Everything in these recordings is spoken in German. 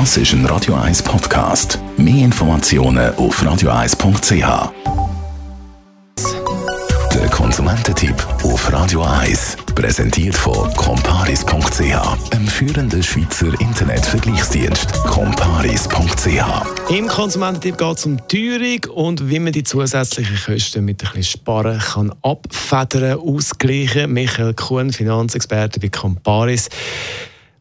Das ist ein Radio 1 Podcast. Mehr Informationen auf radio1.ch. Der Konsumententipp auf Radio 1 präsentiert von comparis.ch, einem führenden Schweizer Internetvergleichsdienst. comparis.ch. Im Konsumententipp geht es um Teuerung und wie man die zusätzlichen Kosten mit ein bisschen Sparen kann abfedern, ausgleichen. Michael Kuhn, Finanzexperte bei Comparis.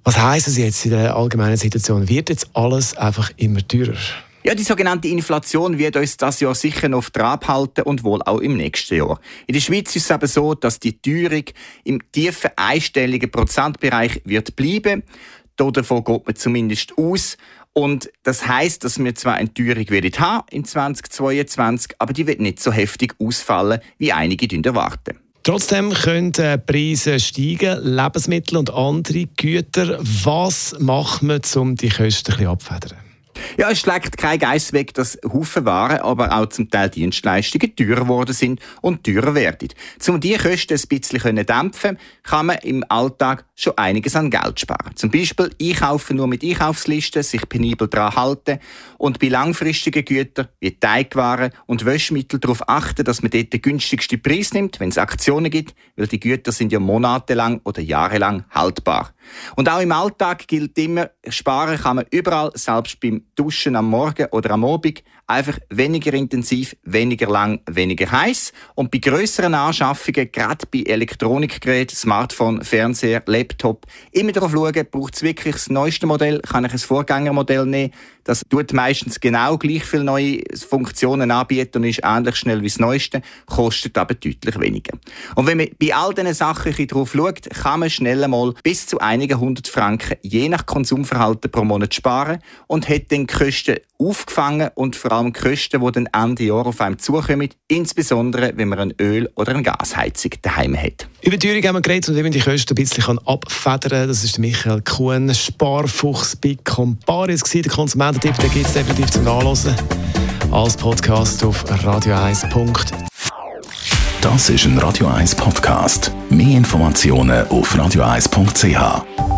Was heisst es jetzt in der allgemeinen Situation? Wird jetzt alles einfach immer teurer? Ja, die sogenannte Inflation wird uns das Jahr sicher noch auf Trab halten und wohl auch im nächsten Jahr. In der Schweiz ist es aber so, dass die Teuerung im tiefen einstelligen Prozentbereich wird bleiben. Davon geht man zumindest aus. Und das heißt, dass wir zwar eine Teuerung haben in 2022, aber die wird nicht so heftig ausfallen, wie einige erwarten. Trotzdem können äh, Preise steigen, Lebensmittel und andere Güter. Was macht man, um die Kosten ein bisschen abzufedern? Ja, es schlägt kein Geist weg, dass Haufen Waren, aber auch zum Teil Dienstleistungen teurer geworden sind und teurer werden. Um diese Kosten ein bisschen dämpfen, kann man im Alltag schon einiges an Geld sparen. Zum Beispiel einkaufen nur mit Einkaufslisten, sich penibel daran halten und bei langfristigen Gütern wie Teigwaren und Wäschmittel darauf achten, dass man dort den günstigsten Preis nimmt, wenn es Aktionen gibt, weil die Güter sind ja monatelang oder jahrelang haltbar. Und auch im Alltag gilt immer, sparen kann man überall, selbst beim Duschen am Morgen oder am Abend, einfach weniger intensiv, weniger lang, weniger heiß. Und bei größeren Anschaffungen, gerade bei Elektronikgeräten, Smartphone, Fernseher, Laptop, immer darauf schauen, braucht es wirklich das neueste Modell, kann ich ein Vorgängermodell nehmen. Das tut meistens genau gleich viele neue Funktionen anbieten und ist ähnlich schnell wie das neueste, kostet aber deutlich weniger. Und wenn man bei all diesen Sachen drauf schaut, kann man schnell mal bis zu einigen hundert Franken je nach Konsumverhalten pro Monat sparen und hat dann Kosten aufgefangen und vor allem Kosten, die dann Ende Jahr auf einem zukommen, insbesondere wenn man ein Öl- oder eine Gasheizung daheim hat. Über die Teuerung haben wir geredet und wie man die Kosten ein bisschen abfedern kann. Das ist Michael Kuhn, Sparfuchs bei Comparis, der Konsumententipp, den gibt es definitiv zum Nachlesen als Podcast auf radio1.ch. Das ist ein Radio 1 Podcast. Mehr Informationen auf radio1.ch.